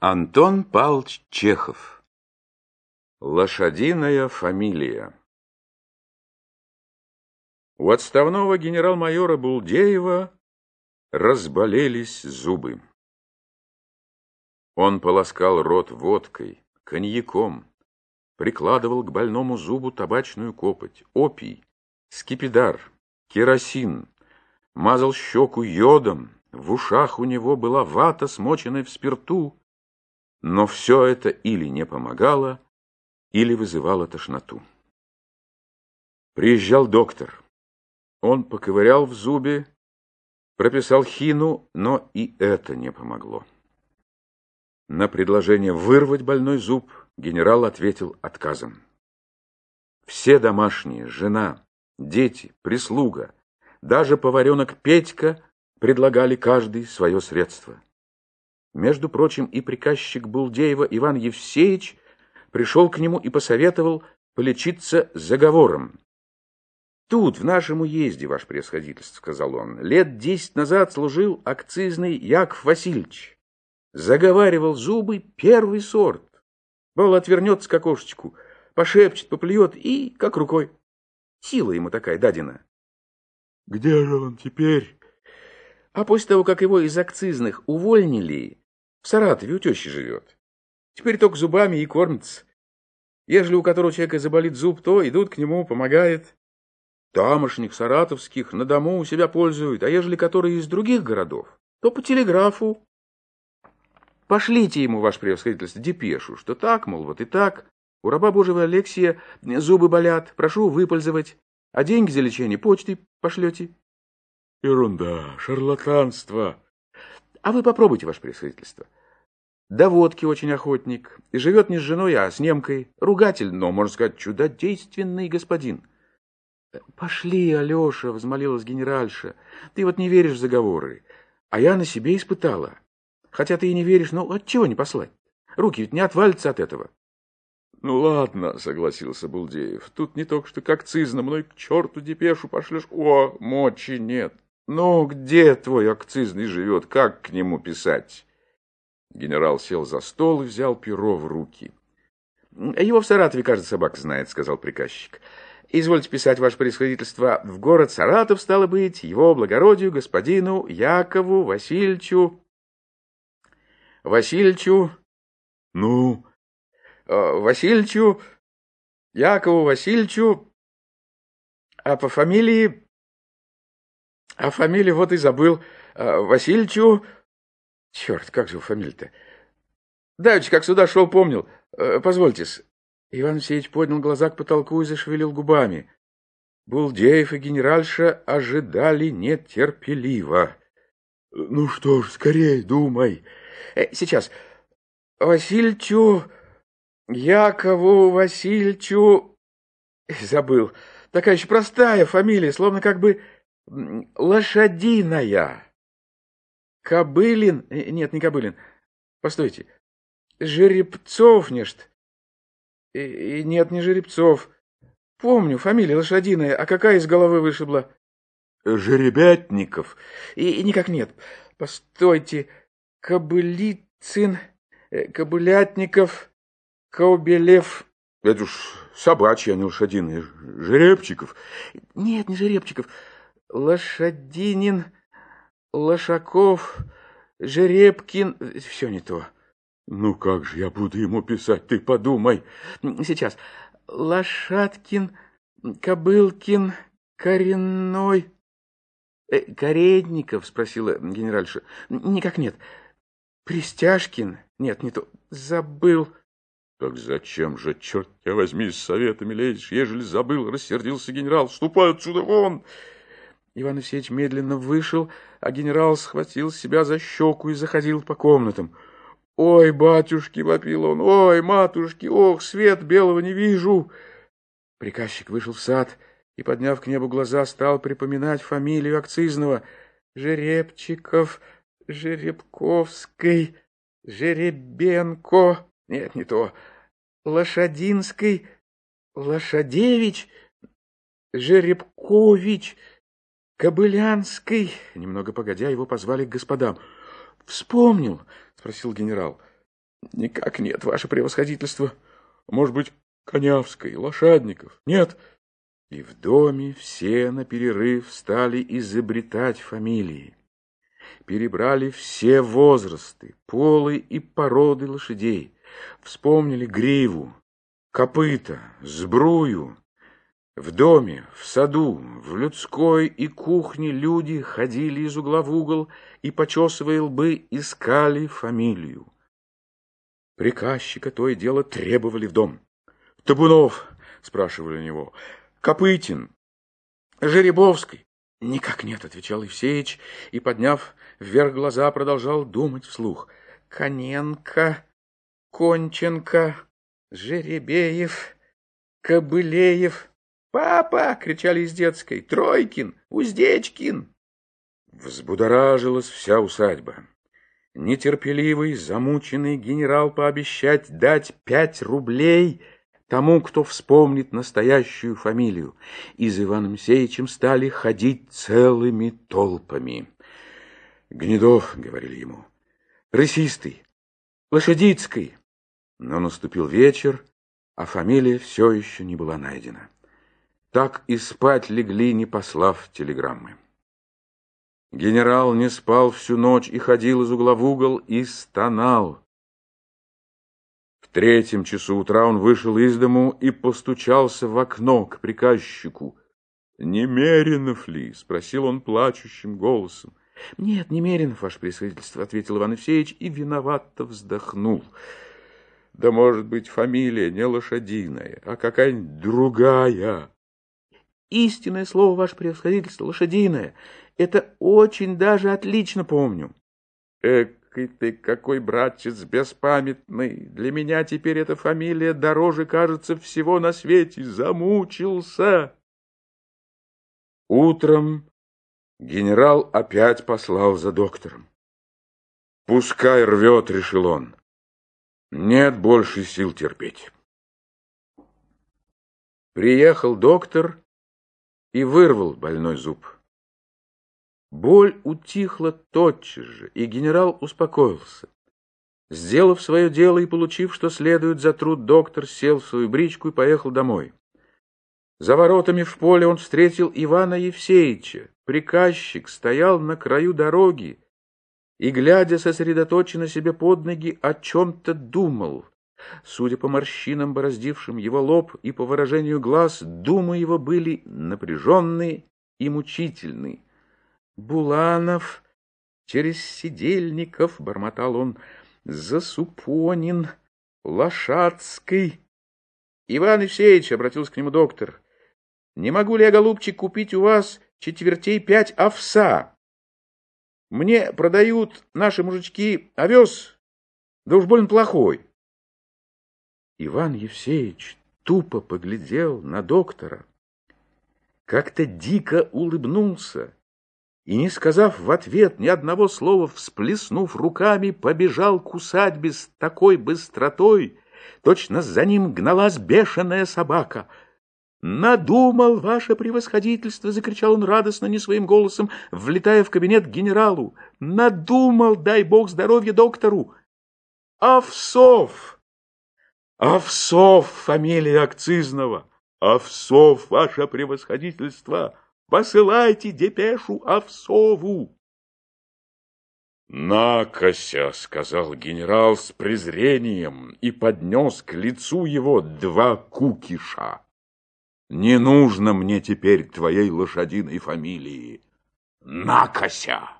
Антон Павлович Чехов. Лошадиная фамилия. У отставного генерал-майора Булдеева разболелись зубы. Он полоскал рот водкой, коньяком, прикладывал к больному зубу табачную копоть, опий, скипидар, керосин, мазал щеку йодом, в ушах у него была вата, смоченная в спирту, но все это или не помогало, или вызывало тошноту. Приезжал доктор. Он поковырял в зубе, прописал хину, но и это не помогло. На предложение вырвать больной зуб генерал ответил отказом. Все домашние, жена, дети, прислуга, даже поваренок Петька предлагали каждый свое средство. Между прочим, и приказчик Булдеева Иван Евсеевич пришел к нему и посоветовал полечиться заговором. «Тут, в нашем уезде, ваше превосходительство, — сказал он, — лет десять назад служил акцизный Яков Васильевич. Заговаривал зубы первый сорт. Бал отвернется к окошечку, пошепчет, поплюет и как рукой. Сила ему такая дадена. — Где же он теперь? А после того, как его из акцизных увольнили, в Саратове у тещи живет. Теперь только зубами и кормится. Ежели у которого человека заболит зуб, то идут к нему, помогает. Тамошних, саратовских, на дому у себя пользуют, а ежели которые из других городов, то по телеграфу. Пошлите ему, ваше превосходительство, депешу, что так, мол, вот и так. У раба Божьего Алексия зубы болят, прошу выпользовать, а деньги за лечение почтой пошлете. Ерунда, шарлатанство. А вы попробуйте, ваше превосходительство. До водки очень охотник. И живет не с женой, а с немкой. Ругатель, но, можно сказать, чудодейственный господин. «Пошли, Алеша», — взмолилась генеральша. «Ты вот не веришь в заговоры. А я на себе испытала. Хотя ты и не веришь, но отчего не послать? Руки ведь не отвалятся от этого». «Ну ладно», — согласился Булдеев. «Тут не только что как цизна, мной к черту депешу пошлешь. О, мочи нет». «Ну, где твой акцизный живет? Как к нему писать?» Генерал сел за стол и взял перо в руки. «Его в Саратове, кажется, собака знает», — сказал приказчик. «Извольте писать, ваше происходительство, в город Саратов, стало быть, его благородию, господину Якову Васильевичу...» «Васильевичу...» «Ну?» э, «Васильевичу... Якову Васильевичу... А по фамилии...» А фамилию вот и забыл. А, Васильевичу... Черт, как же фамилия-то? Давич, как сюда шел, помнил. Э, позвольте-с. Иван Алексеевич поднял глаза к потолку и зашевелил губами. Булдеев и генеральша ожидали нетерпеливо. — Ну что ж, скорей думай. Э, — Сейчас. Васильчу, Якову Васильчу... Забыл. Такая еще простая фамилия, словно как бы лошадиная. Кобылин... Э, нет, не Кобылин. Постойте. Жеребцов, нечто. И, нет, не Жеребцов. Помню, фамилия лошадиная. А какая из головы вышибла? Жеребятников. И, и никак нет. Постойте. Кобылицын, э, Кобылятников, Каубелев. Это уж собачьи, а не лошадиные. Жеребчиков. Нет, не Жеребчиков. Лошадинин, Лошаков, Жеребкин... Все не то. Ну как же я буду ему писать, ты подумай. Сейчас. Лошадкин, Кобылкин, Коренной... Э, Каретников, спросила генеральша. Никак нет. Пристяжкин? Нет, не то. Забыл. Так зачем же, черт тебя возьми, с советами лезешь, ежели забыл, рассердился генерал. Ступай отсюда вон! Иван Алексеевич медленно вышел, а генерал схватил себя за щеку и заходил по комнатам. «Ой, батюшки!» — вопил он. «Ой, матушки! Ох, свет белого не вижу!» Приказчик вышел в сад и, подняв к небу глаза, стал припоминать фамилию акцизного. Жеребчиков, Жеребковский, Жеребенко... Нет, не то. Лошадинский, Лошадевич, Жеребкович... Кобылянской. Немного погодя, его позвали к господам. «Вспомнил?» — спросил генерал. Никак нет, ваше превосходительство. Может быть, Конявской, Лошадников? Нет. И в доме все на перерыв стали изобретать фамилии. Перебрали все возрасты, полы и породы лошадей. Вспомнили гриву, копыта, сбрую. В доме, в саду, в людской и кухне люди ходили из угла в угол и, почесывая лбы, искали фамилию. Приказчика то и дело требовали в дом. «Табунов?» — спрашивали у него. «Копытин?» «Жеребовский?» «Никак нет», — отвечал Евсеич, и, подняв вверх глаза, продолжал думать вслух. «Коненко, Конченко, Жеребеев, Кобылеев». «Папа!» — кричали из детской. «Тройкин! Уздечкин!» Взбудоражилась вся усадьба. Нетерпеливый, замученный генерал пообещать дать пять рублей тому, кто вспомнит настоящую фамилию. И за Иваном Сеичем стали ходить целыми толпами. «Гнедов», — говорили ему, — «рысистый, лошадицкий». Но наступил вечер, а фамилия все еще не была найдена. Так и спать легли, не послав телеграммы. Генерал не спал всю ночь и ходил из угла в угол и стонал. В третьем часу утра он вышел из дому и постучался в окно к приказчику. «Немеренов ли?» — спросил он плачущим голосом. «Нет, Немеренов, ваше пресвидетельство», — ответил Иван Евсеевич и виновато вздохнул. «Да, может быть, фамилия не лошадиная, а какая-нибудь другая». Истинное слово, ваше превосходительство, лошадиное. Это очень даже отлично помню. Эх, ты какой братец беспамятный. Для меня теперь эта фамилия дороже, кажется, всего на свете. Замучился. Утром генерал опять послал за доктором. Пускай рвет, решил он. Нет больше сил терпеть. Приехал доктор и вырвал больной зуб. Боль утихла тотчас же, и генерал успокоился. Сделав свое дело и получив, что следует за труд, доктор сел в свою бричку и поехал домой. За воротами в поле он встретил Ивана Евсеича. Приказчик стоял на краю дороги и, глядя сосредоточенно себе под ноги, о чем-то думал. Судя по морщинам, бороздившим его лоб, и по выражению глаз, думы его были напряженные и мучительные. Буланов через Сидельников, — бормотал он, — Засупонин, Лошадский. Иван Евсеевич, — обратился к нему доктор, — не могу ли я, голубчик, купить у вас четвертей пять овса? Мне продают наши мужички овес, да уж больно плохой. Иван Евсеевич тупо поглядел на доктора, как-то дико улыбнулся и, не сказав в ответ ни одного слова, всплеснув руками, побежал к усадьбе с такой быстротой, точно за ним гналась бешеная собака. «Надумал, ваше превосходительство!» — закричал он радостно, не своим голосом, влетая в кабинет к генералу. «Надумал, дай бог здоровья доктору!» «Овсов!» Овсов, фамилия акцизного. Овсов, ваше превосходительство. Посылайте депешу Овсову. «Накося!» — сказал генерал с презрением и поднес к лицу его два кукиша. «Не нужно мне теперь твоей лошадиной фамилии. Накося!»